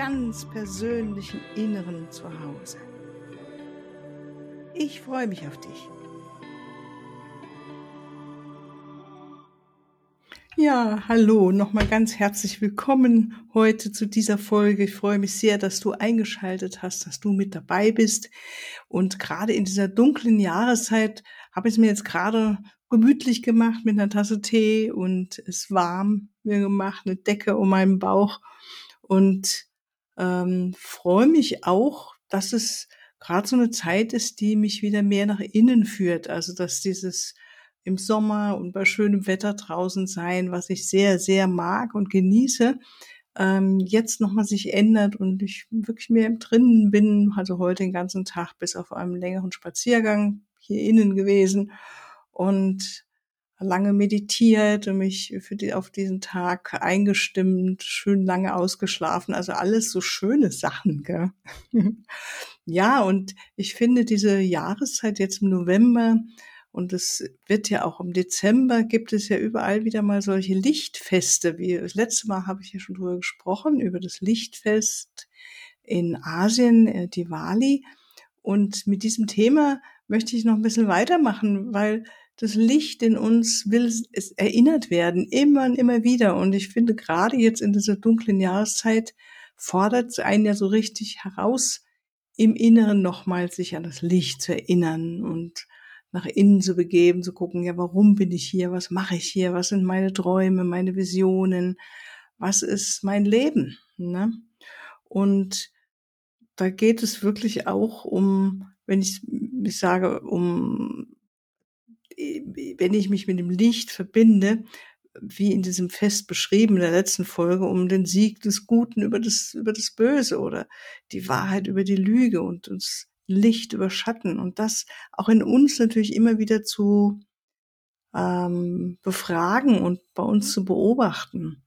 ganz persönlichen Inneren zu Hause. Ich freue mich auf dich. Ja, hallo, nochmal ganz herzlich willkommen heute zu dieser Folge. Ich freue mich sehr, dass du eingeschaltet hast, dass du mit dabei bist. Und gerade in dieser dunklen Jahreszeit habe ich es mir jetzt gerade gemütlich gemacht mit einer Tasse Tee und es warm mir gemacht, eine Decke um meinen Bauch und ähm, freue mich auch, dass es gerade so eine Zeit ist, die mich wieder mehr nach innen führt. Also dass dieses im Sommer und bei schönem Wetter draußen sein, was ich sehr, sehr mag und genieße, ähm, jetzt nochmal sich ändert und ich wirklich mehr Drinnen bin, also heute den ganzen Tag bis auf einem längeren Spaziergang hier innen gewesen und lange meditiert und mich für die, auf diesen Tag eingestimmt, schön lange ausgeschlafen, also alles so schöne Sachen, gell? ja, und ich finde diese Jahreszeit jetzt im November und es wird ja auch im Dezember gibt es ja überall wieder mal solche Lichtfeste, wie das letzte Mal habe ich ja schon drüber gesprochen, über das Lichtfest in Asien, äh, Diwali. Und mit diesem Thema möchte ich noch ein bisschen weitermachen, weil das Licht in uns will es erinnert werden, immer und immer wieder. Und ich finde, gerade jetzt in dieser dunklen Jahreszeit fordert es einen ja so richtig heraus, im Inneren nochmal sich an das Licht zu erinnern und nach innen zu begeben, zu gucken, ja, warum bin ich hier? Was mache ich hier? Was sind meine Träume, meine Visionen? Was ist mein Leben? Ne? Und da geht es wirklich auch um, wenn ich, ich sage, um wenn ich mich mit dem Licht verbinde, wie in diesem Fest beschrieben in der letzten Folge, um den Sieg des Guten über das, über das Böse oder die Wahrheit über die Lüge und uns Licht über Schatten und das auch in uns natürlich immer wieder zu ähm, befragen und bei uns zu beobachten.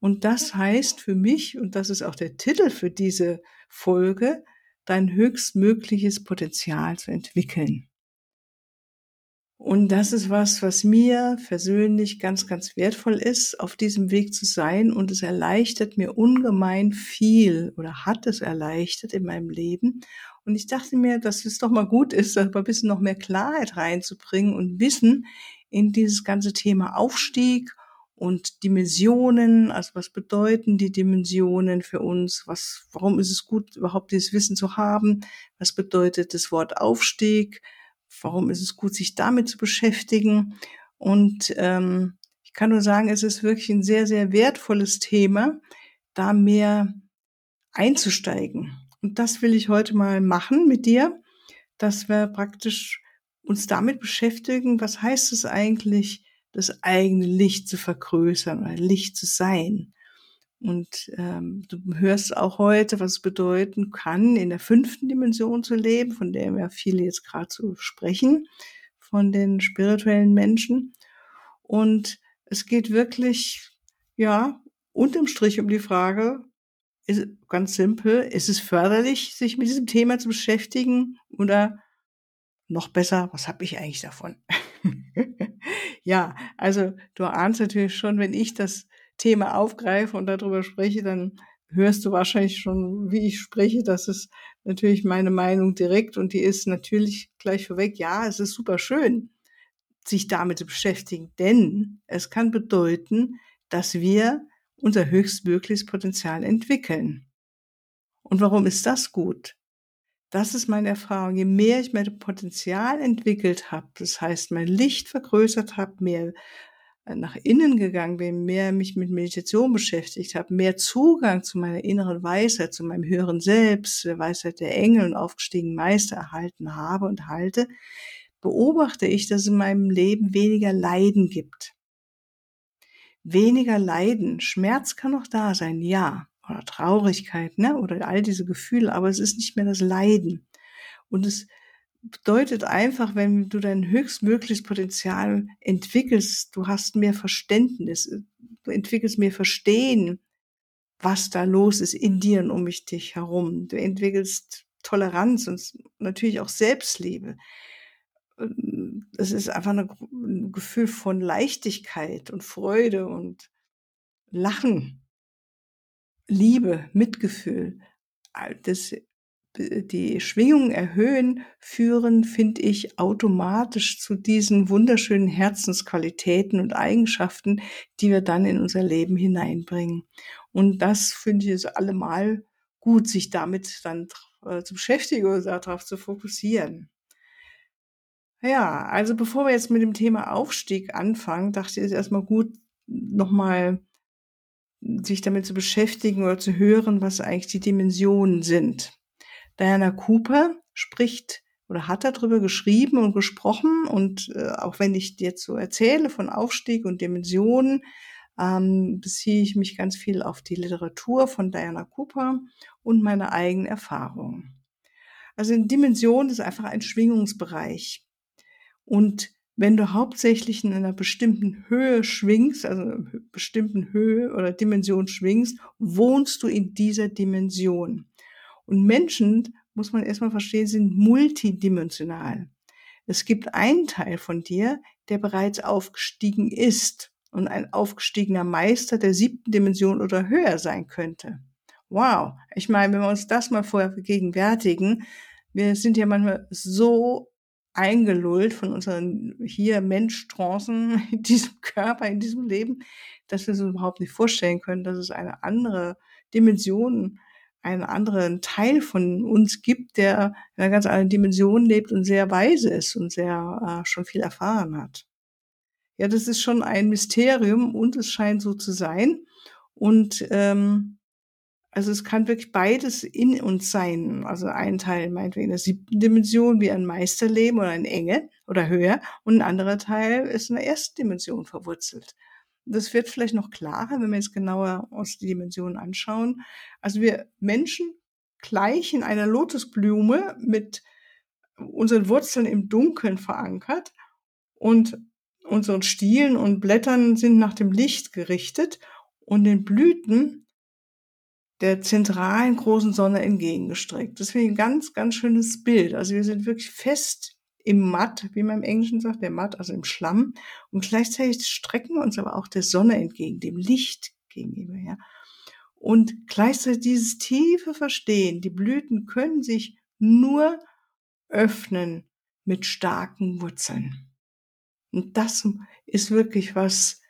Und das heißt für mich, und das ist auch der Titel für diese Folge, dein höchstmögliches Potenzial zu entwickeln. Und das ist was, was mir persönlich ganz, ganz wertvoll ist, auf diesem Weg zu sein. Und es erleichtert mir ungemein viel oder hat es erleichtert in meinem Leben. Und ich dachte mir, dass es doch mal gut ist, ein bisschen noch mehr Klarheit reinzubringen und Wissen in dieses ganze Thema Aufstieg und Dimensionen. Also was bedeuten die Dimensionen für uns? Was, warum ist es gut, überhaupt dieses Wissen zu haben? Was bedeutet das Wort Aufstieg? Warum ist es gut, sich damit zu beschäftigen? Und ähm, ich kann nur sagen, es ist wirklich ein sehr, sehr wertvolles Thema, da mehr einzusteigen. Und das will ich heute mal machen mit dir, dass wir praktisch uns damit beschäftigen, was heißt es eigentlich, das eigene Licht zu vergrößern oder Licht zu sein. Und ähm, du hörst auch heute, was es bedeuten kann, in der fünften Dimension zu leben, von der wir viele jetzt gerade so sprechen, von den spirituellen Menschen. Und es geht wirklich, ja, unterm Strich um die Frage, ist ganz simpel, ist es förderlich, sich mit diesem Thema zu beschäftigen oder noch besser, was habe ich eigentlich davon? ja, also du ahnst natürlich schon, wenn ich das Thema aufgreife und darüber spreche, dann hörst du wahrscheinlich schon, wie ich spreche. Das ist natürlich meine Meinung direkt und die ist natürlich gleich vorweg. Ja, es ist super schön, sich damit zu beschäftigen, denn es kann bedeuten, dass wir unser höchstmögliches Potenzial entwickeln. Und warum ist das gut? Das ist meine Erfahrung. Je mehr ich mein Potenzial entwickelt habe, das heißt, mein Licht vergrößert habe, mehr nach innen gegangen bin, mehr mich mit Meditation beschäftigt habe, mehr Zugang zu meiner inneren Weisheit, zu meinem höheren Selbst, der Weisheit der Engel und aufgestiegenen Meister erhalten habe und halte, beobachte ich, dass es in meinem Leben weniger Leiden gibt. Weniger Leiden. Schmerz kann noch da sein, ja, oder Traurigkeit, ne? oder all diese Gefühle, aber es ist nicht mehr das Leiden. Und es bedeutet einfach, wenn du dein höchstmögliches Potenzial entwickelst, du hast mehr Verständnis, du entwickelst mehr Verstehen, was da los ist in dir und um dich herum. Du entwickelst Toleranz und natürlich auch Selbstliebe. Es ist einfach ein Gefühl von Leichtigkeit und Freude und Lachen, Liebe, Mitgefühl. Das die Schwingungen erhöhen, führen, finde ich, automatisch zu diesen wunderschönen Herzensqualitäten und Eigenschaften, die wir dann in unser Leben hineinbringen. Und das finde ich es allemal gut, sich damit dann äh, zu beschäftigen oder darauf zu fokussieren. Ja, also bevor wir jetzt mit dem Thema Aufstieg anfangen, dachte ich es erstmal gut, nochmal sich damit zu beschäftigen oder zu hören, was eigentlich die Dimensionen sind. Diana Cooper spricht oder hat darüber geschrieben und gesprochen und äh, auch wenn ich jetzt so erzähle von Aufstieg und Dimensionen, ähm, beziehe ich mich ganz viel auf die Literatur von Diana Cooper und meine eigenen Erfahrungen. Also eine Dimension ist einfach ein Schwingungsbereich. Und wenn du hauptsächlich in einer bestimmten Höhe schwingst, also einer bestimmten Höhe oder Dimension schwingst, wohnst du in dieser Dimension. Und Menschen, muss man erstmal verstehen, sind multidimensional. Es gibt einen Teil von dir, der bereits aufgestiegen ist und ein aufgestiegener Meister der siebten Dimension oder höher sein könnte. Wow. Ich meine, wenn wir uns das mal vorher vergegenwärtigen, wir sind ja manchmal so eingelullt von unseren hier Mensch-Trancen in diesem Körper, in diesem Leben, dass wir uns überhaupt nicht vorstellen können, dass es eine andere Dimension einen anderen Teil von uns gibt, der in einer ganz anderen Dimension lebt und sehr weise ist und sehr äh, schon viel erfahren hat. Ja, das ist schon ein Mysterium und es scheint so zu sein. Und ähm, also es kann wirklich beides in uns sein. Also ein Teil meinetwegen in der siebten Dimension wie ein Meisterleben oder ein Engel oder höher und ein anderer Teil ist in der ersten Dimension verwurzelt. Das wird vielleicht noch klarer, wenn wir jetzt genauer uns die Dimensionen anschauen. Also wir Menschen gleichen einer Lotusblume mit unseren Wurzeln im Dunkeln verankert und unseren Stielen und Blättern sind nach dem Licht gerichtet und den Blüten der zentralen großen Sonne entgegengestreckt. Das ich ein ganz, ganz schönes Bild. Also wir sind wirklich fest im Matt, wie man im Englischen sagt, der Matt, also im Schlamm. Und gleichzeitig strecken wir uns aber auch der Sonne entgegen, dem Licht gegenüber, ja. Und gleichzeitig dieses tiefe Verstehen, die Blüten können sich nur öffnen mit starken Wurzeln. Und das ist wirklich was,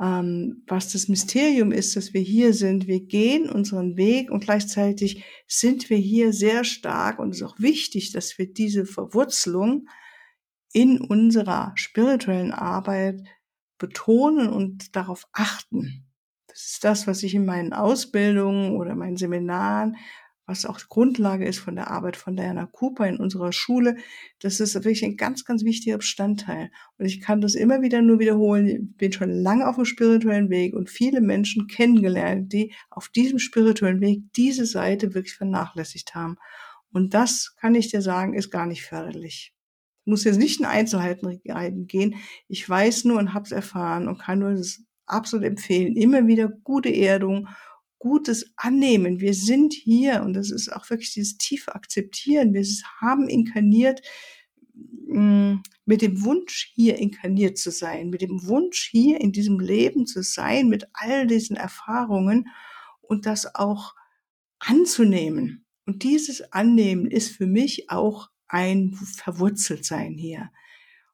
ähm, was das Mysterium ist, dass wir hier sind. Wir gehen unseren Weg und gleichzeitig sind wir hier sehr stark und es ist auch wichtig, dass wir diese Verwurzelung in unserer spirituellen Arbeit betonen und darauf achten. Das ist das, was ich in meinen Ausbildungen oder meinen Seminaren was auch Grundlage ist von der Arbeit von Diana Cooper in unserer Schule. Das ist wirklich ein ganz, ganz wichtiger Bestandteil. Und ich kann das immer wieder nur wiederholen. Ich bin schon lange auf dem spirituellen Weg und viele Menschen kennengelernt, die auf diesem spirituellen Weg diese Seite wirklich vernachlässigt haben. Und das kann ich dir sagen, ist gar nicht förderlich. Ich muss jetzt nicht in Einzelheiten gehen. Ich weiß nur und habe es erfahren und kann nur das absolut empfehlen. Immer wieder gute Erdung Gutes annehmen. Wir sind hier und das ist auch wirklich dieses tiefe Akzeptieren. Wir haben inkarniert mm, mit dem Wunsch, hier inkarniert zu sein, mit dem Wunsch, hier in diesem Leben zu sein, mit all diesen Erfahrungen und das auch anzunehmen. Und dieses Annehmen ist für mich auch ein Verwurzeltsein hier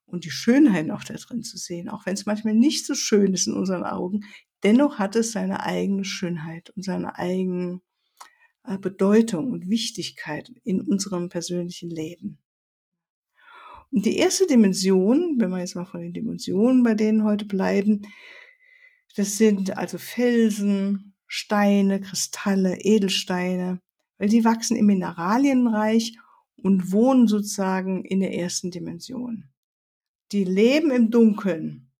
und die Schönheit auch da drin zu sehen, auch wenn es manchmal nicht so schön ist in unseren Augen, dennoch hat es seine eigene Schönheit und seine eigene äh, Bedeutung und Wichtigkeit in unserem persönlichen Leben. Und die erste Dimension, wenn wir jetzt mal von den Dimensionen bei denen heute bleiben, das sind also Felsen, Steine, Kristalle, Edelsteine, weil die wachsen im Mineralienreich und wohnen sozusagen in der ersten Dimension. Die leben im Dunkeln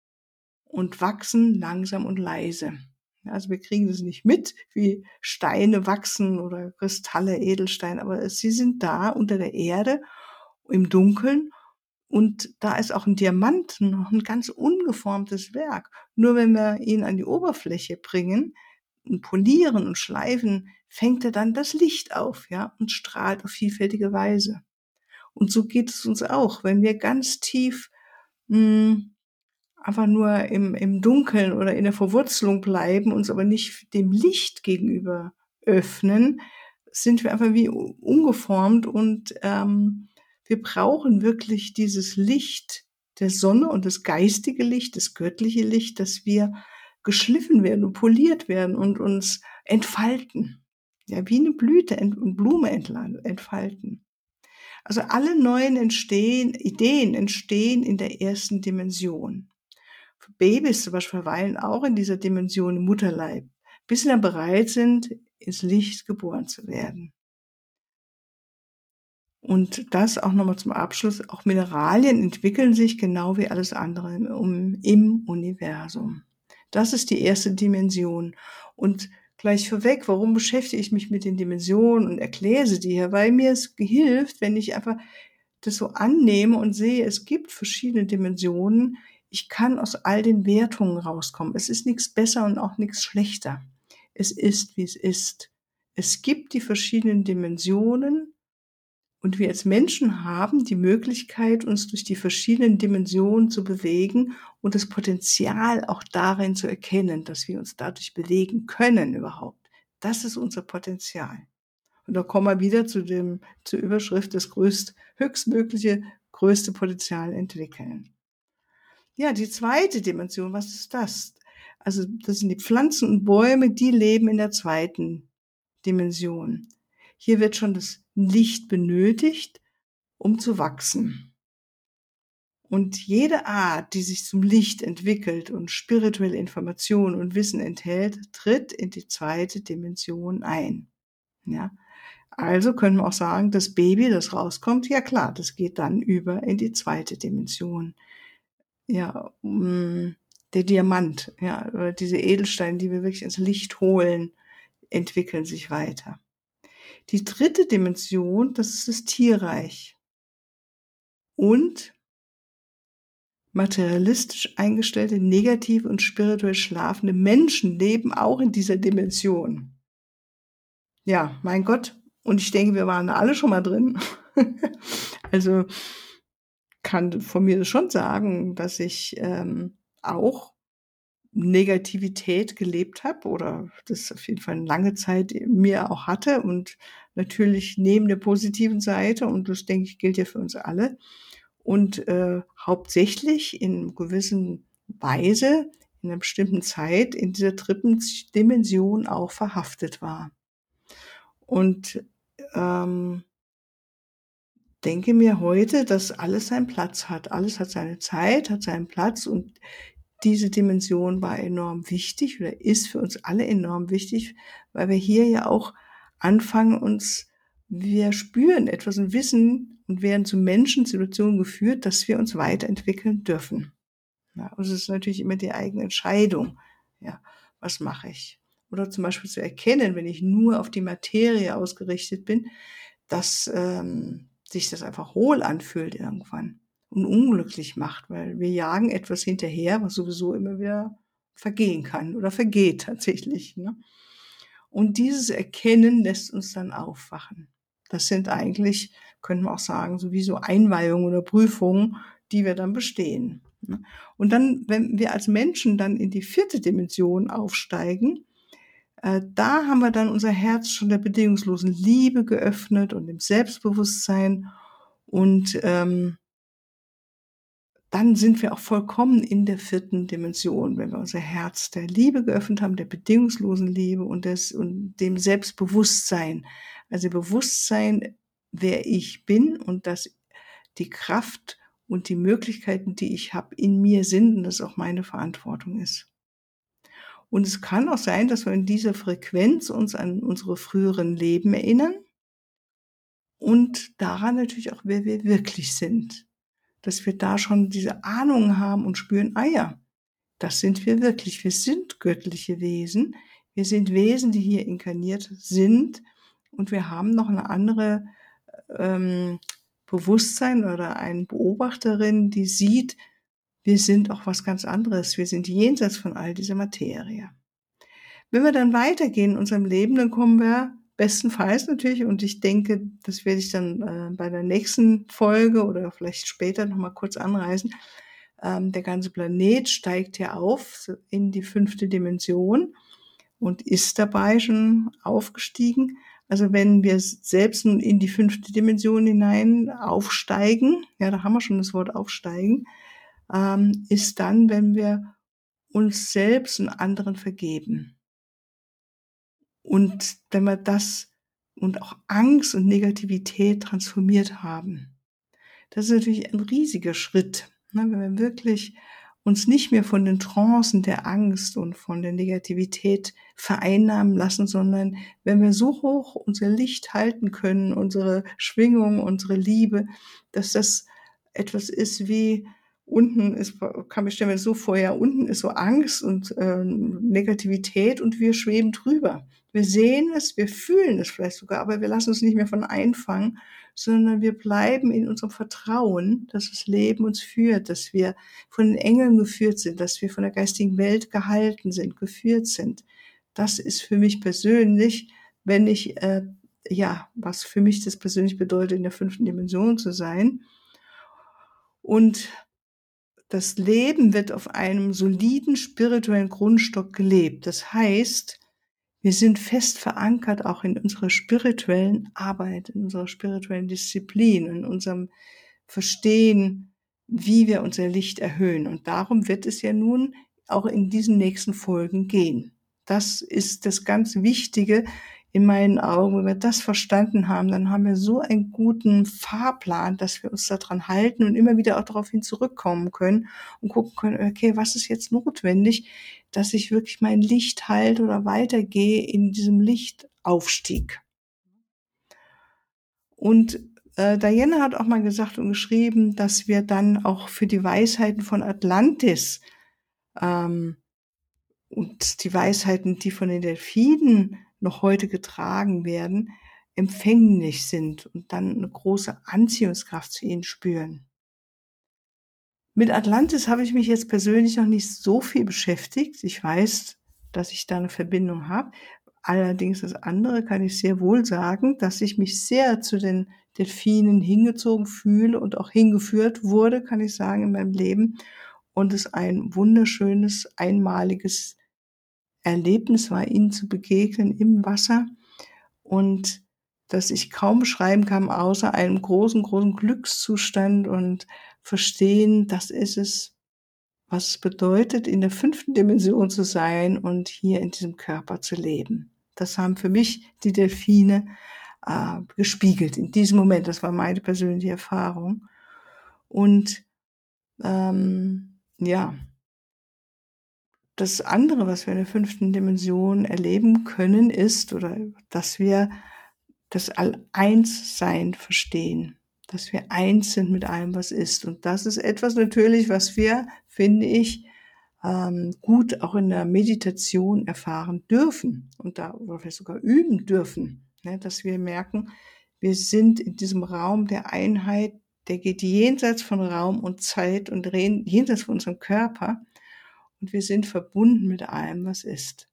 und wachsen langsam und leise. Also wir kriegen das nicht mit, wie Steine wachsen oder Kristalle, Edelsteine, aber sie sind da unter der Erde im Dunkeln und da ist auch ein Diamant noch ein ganz ungeformtes Werk. Nur wenn wir ihn an die Oberfläche bringen und polieren und schleifen, fängt er dann das Licht auf, ja, und strahlt auf vielfältige Weise. Und so geht es uns auch, wenn wir ganz tief mh, hm, einfach nur im, im Dunkeln oder in der Verwurzelung bleiben, uns aber nicht dem Licht gegenüber öffnen, sind wir einfach wie ungeformt und ähm, wir brauchen wirklich dieses Licht der Sonne und das geistige Licht, das göttliche Licht, dass wir geschliffen werden und poliert werden und uns entfalten. Ja, wie eine Blüte und Blume entfalten. Also alle neuen entstehen, Ideen entstehen in der ersten Dimension. Babys zum Beispiel verweilen auch in dieser Dimension im Mutterleib, bis sie dann bereit sind, ins Licht geboren zu werden. Und das auch nochmal zum Abschluss. Auch Mineralien entwickeln sich genau wie alles andere im, Universum. Das ist die erste Dimension. Und gleich vorweg, warum beschäftige ich mich mit den Dimensionen und erkläre sie dir? Weil mir es hilft, wenn ich einfach das so annehme und sehe, es gibt verschiedene Dimensionen, ich kann aus all den Wertungen rauskommen. Es ist nichts besser und auch nichts schlechter. Es ist, wie es ist. Es gibt die verschiedenen Dimensionen und wir als Menschen haben die Möglichkeit, uns durch die verschiedenen Dimensionen zu bewegen und das Potenzial auch darin zu erkennen, dass wir uns dadurch bewegen können überhaupt. Das ist unser Potenzial. Und da kommen wir wieder zu dem, zur Überschrift, das größt, höchstmögliche, größte Potenzial entwickeln. Ja, die zweite Dimension, was ist das? Also das sind die Pflanzen und Bäume, die leben in der zweiten Dimension. Hier wird schon das Licht benötigt, um zu wachsen. Und jede Art, die sich zum Licht entwickelt und spirituelle Information und Wissen enthält, tritt in die zweite Dimension ein. Ja. Also können wir auch sagen, das Baby, das rauskommt, ja klar, das geht dann über in die zweite Dimension ja, mm, der Diamant, ja, oder diese Edelsteine, die wir wirklich ins Licht holen, entwickeln sich weiter. Die dritte Dimension, das ist das Tierreich. Und materialistisch eingestellte, negativ und spirituell schlafende Menschen leben auch in dieser Dimension. Ja, mein Gott. Und ich denke, wir waren alle schon mal drin. also, kann von mir schon sagen, dass ich ähm, auch Negativität gelebt habe oder das auf jeden Fall eine lange Zeit mir auch hatte und natürlich neben der positiven Seite und das denke ich gilt ja für uns alle und äh, hauptsächlich in gewissen Weise in einer bestimmten Zeit in dieser dritten Dimension auch verhaftet war. Und ähm, denke mir heute, dass alles seinen Platz hat. Alles hat seine Zeit, hat seinen Platz und diese Dimension war enorm wichtig oder ist für uns alle enorm wichtig, weil wir hier ja auch anfangen, uns, wir spüren etwas und wissen und werden zu Menschen, Situationen geführt, dass wir uns weiterentwickeln dürfen. Ja, und es ist natürlich immer die eigene Entscheidung. Ja, was mache ich? Oder zum Beispiel zu erkennen, wenn ich nur auf die Materie ausgerichtet bin, dass ähm, sich das einfach hohl anfühlt irgendwann und unglücklich macht, weil wir jagen etwas hinterher, was sowieso immer wieder vergehen kann oder vergeht tatsächlich. Ne? Und dieses Erkennen lässt uns dann aufwachen. Das sind eigentlich, können wir auch sagen, sowieso Einweihungen oder Prüfungen, die wir dann bestehen. Ne? Und dann, wenn wir als Menschen dann in die vierte Dimension aufsteigen, da haben wir dann unser Herz schon der bedingungslosen Liebe geöffnet und dem Selbstbewusstsein und ähm, dann sind wir auch vollkommen in der vierten Dimension, wenn wir unser Herz der Liebe geöffnet haben, der bedingungslosen Liebe und, des, und dem Selbstbewusstsein. Also Bewusstsein, wer ich bin und dass die Kraft und die Möglichkeiten, die ich habe, in mir sind und das auch meine Verantwortung ist. Und es kann auch sein, dass wir in dieser Frequenz uns an unsere früheren Leben erinnern und daran natürlich auch, wer wir wirklich sind. Dass wir da schon diese Ahnung haben und spüren, ah ja, das sind wir wirklich. Wir sind göttliche Wesen. Wir sind Wesen, die hier inkarniert sind. Und wir haben noch eine andere ähm, Bewusstsein oder eine Beobachterin, die sieht, wir sind auch was ganz anderes. Wir sind jenseits von all dieser Materie. Wenn wir dann weitergehen in unserem Leben, dann kommen wir bestenfalls natürlich, und ich denke, das werde ich dann äh, bei der nächsten Folge oder vielleicht später nochmal kurz anreißen, ähm, der ganze Planet steigt ja auf in die fünfte Dimension und ist dabei schon aufgestiegen. Also wenn wir selbst nun in die fünfte Dimension hinein aufsteigen, ja, da haben wir schon das Wort aufsteigen, ähm, ist dann, wenn wir uns selbst und anderen vergeben. Und wenn wir das und auch Angst und Negativität transformiert haben. Das ist natürlich ein riesiger Schritt, ne, wenn wir wirklich uns nicht mehr von den Trancen der Angst und von der Negativität vereinnahmen lassen, sondern wenn wir so hoch unser Licht halten können, unsere Schwingung, unsere Liebe, dass das etwas ist wie unten ist, kann mir so vor, ja, unten ist so Angst und äh, Negativität und wir schweben drüber. Wir sehen es, wir fühlen es vielleicht sogar, aber wir lassen uns nicht mehr von einfangen, sondern wir bleiben in unserem Vertrauen, dass das Leben uns führt, dass wir von den Engeln geführt sind, dass wir von der geistigen Welt gehalten sind, geführt sind. Das ist für mich persönlich, wenn ich, äh, ja, was für mich das persönlich bedeutet, in der fünften Dimension zu sein. Und das Leben wird auf einem soliden spirituellen Grundstock gelebt. Das heißt, wir sind fest verankert auch in unserer spirituellen Arbeit, in unserer spirituellen Disziplin, in unserem Verstehen, wie wir unser Licht erhöhen. Und darum wird es ja nun auch in diesen nächsten Folgen gehen. Das ist das ganz Wichtige in meinen Augen. Wenn wir das verstanden haben, dann haben wir so einen guten Fahrplan, dass wir uns daran halten und immer wieder auch daraufhin zurückkommen können und gucken können, okay, was ist jetzt notwendig, dass ich wirklich mein Licht halte oder weitergehe in diesem Lichtaufstieg. Und äh, Diana hat auch mal gesagt und geschrieben, dass wir dann auch für die Weisheiten von Atlantis ähm, und die Weisheiten, die von den Delfinen noch heute getragen werden, empfänglich sind und dann eine große Anziehungskraft zu ihnen spüren. Mit Atlantis habe ich mich jetzt persönlich noch nicht so viel beschäftigt. Ich weiß, dass ich da eine Verbindung habe. Allerdings das andere kann ich sehr wohl sagen, dass ich mich sehr zu den Delfinen hingezogen fühle und auch hingeführt wurde, kann ich sagen, in meinem Leben. Und es ein wunderschönes, einmaliges Erlebnis war, ihnen zu begegnen im Wasser. Und dass ich kaum beschreiben kann, außer einem großen, großen Glückszustand und verstehen, das ist es, was es bedeutet, in der fünften Dimension zu sein und hier in diesem Körper zu leben. Das haben für mich die Delfine äh, gespiegelt in diesem Moment. Das war meine persönliche Erfahrung. Und ähm, ja, das andere, was wir in der fünften Dimension erleben können, ist, oder dass wir das All-Eins-Sein verstehen dass wir eins sind mit allem, was ist. Und das ist etwas natürlich, was wir, finde ich, ähm, gut auch in der Meditation erfahren dürfen und da oder vielleicht sogar üben dürfen, ne, dass wir merken, wir sind in diesem Raum der Einheit, der geht jenseits von Raum und Zeit und jenseits von unserem Körper und wir sind verbunden mit allem, was ist.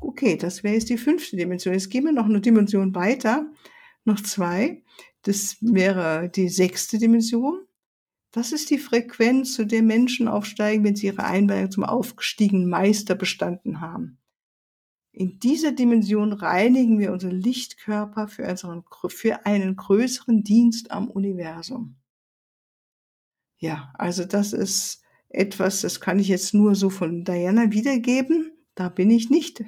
Okay, das wäre jetzt die fünfte Dimension. Jetzt gehen wir noch eine Dimension weiter, noch zwei. Das wäre die sechste Dimension. Das ist die Frequenz, zu der Menschen aufsteigen, wenn sie ihre Einweihung zum aufgestiegenen Meister bestanden haben. In dieser Dimension reinigen wir unseren Lichtkörper für, unseren, für einen größeren Dienst am Universum. Ja, also das ist etwas, das kann ich jetzt nur so von Diana wiedergeben. Da bin ich nicht,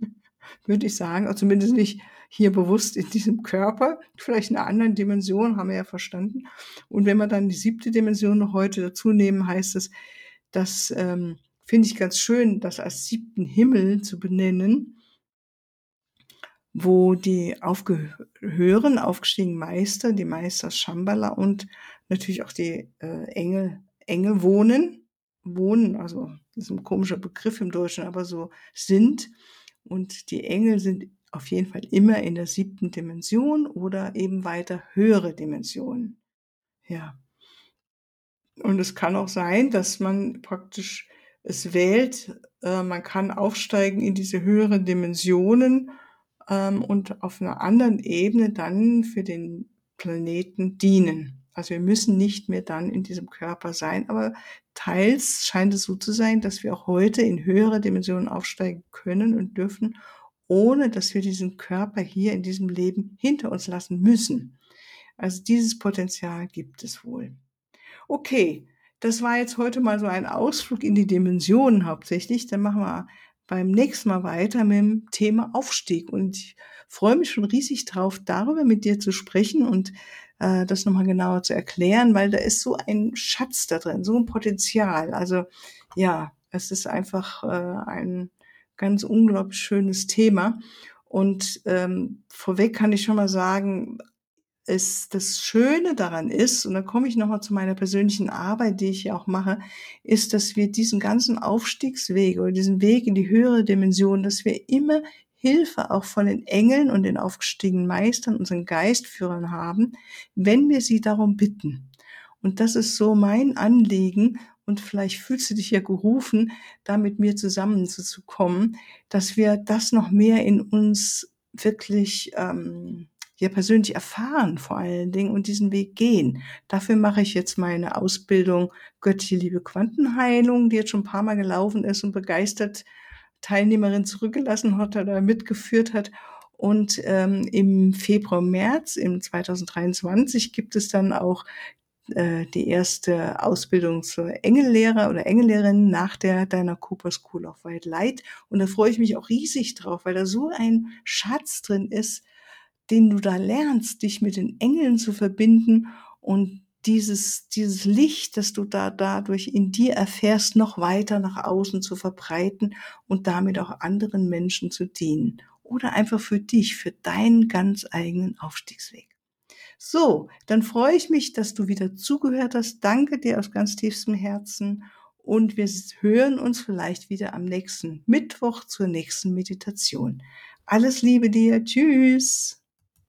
würde ich sagen, also zumindest nicht hier bewusst in diesem Körper, vielleicht in einer anderen Dimension, haben wir ja verstanden. Und wenn wir dann die siebte Dimension noch heute dazu nehmen, heißt es, das ähm, finde ich ganz schön, das als siebten Himmel zu benennen, wo die aufgehören, aufgestiegenen Meister, die Meister Shambhala und natürlich auch die äh, Engel, Engel wohnen. wohnen, also das ist ein komischer Begriff im Deutschen, aber so sind. Und die Engel sind auf jeden Fall immer in der siebten Dimension oder eben weiter höhere Dimensionen. Ja. Und es kann auch sein, dass man praktisch es wählt, äh, man kann aufsteigen in diese höheren Dimensionen ähm, und auf einer anderen Ebene dann für den Planeten dienen. Also wir müssen nicht mehr dann in diesem Körper sein, aber teils scheint es so zu sein, dass wir auch heute in höhere Dimensionen aufsteigen können und dürfen, ohne dass wir diesen Körper hier in diesem Leben hinter uns lassen müssen. Also dieses Potenzial gibt es wohl. Okay, das war jetzt heute mal so ein Ausflug in die Dimensionen hauptsächlich. Dann machen wir beim nächsten Mal weiter mit dem Thema Aufstieg. Und ich freue mich schon riesig drauf, darüber mit dir zu sprechen und äh, das nochmal genauer zu erklären, weil da ist so ein Schatz da drin, so ein Potenzial. Also ja, es ist einfach äh, ein ganz unglaublich schönes Thema. Und ähm, vorweg kann ich schon mal sagen, es das Schöne daran ist, und da komme ich nochmal zu meiner persönlichen Arbeit, die ich ja auch mache, ist, dass wir diesen ganzen Aufstiegsweg oder diesen Weg in die höhere Dimension, dass wir immer Hilfe auch von den Engeln und den aufgestiegenen Meistern, unseren Geistführern haben, wenn wir sie darum bitten. Und das ist so mein Anliegen. Und vielleicht fühlst du dich ja gerufen, da mit mir zusammenzukommen, dass wir das noch mehr in uns wirklich ähm, ja persönlich erfahren vor allen Dingen und diesen Weg gehen. Dafür mache ich jetzt meine Ausbildung Göttliche Liebe Quantenheilung, die jetzt schon ein paar Mal gelaufen ist und begeistert Teilnehmerin zurückgelassen hat oder mitgeführt hat. Und ähm, im Februar, März im 2023 gibt es dann auch äh, die erste Ausbildung zur Engellehrer oder Engellehrerin nach der deiner Cooper School of White Light. Und da freue ich mich auch riesig drauf, weil da so ein Schatz drin ist, den du da lernst, dich mit den Engeln zu verbinden und dieses, dieses Licht, das du da dadurch in dir erfährst, noch weiter nach außen zu verbreiten und damit auch anderen Menschen zu dienen. Oder einfach für dich, für deinen ganz eigenen Aufstiegsweg. So, dann freue ich mich, dass du wieder zugehört hast. Danke dir aus ganz tiefstem Herzen. Und wir hören uns vielleicht wieder am nächsten Mittwoch zur nächsten Meditation. Alles Liebe dir. Tschüss.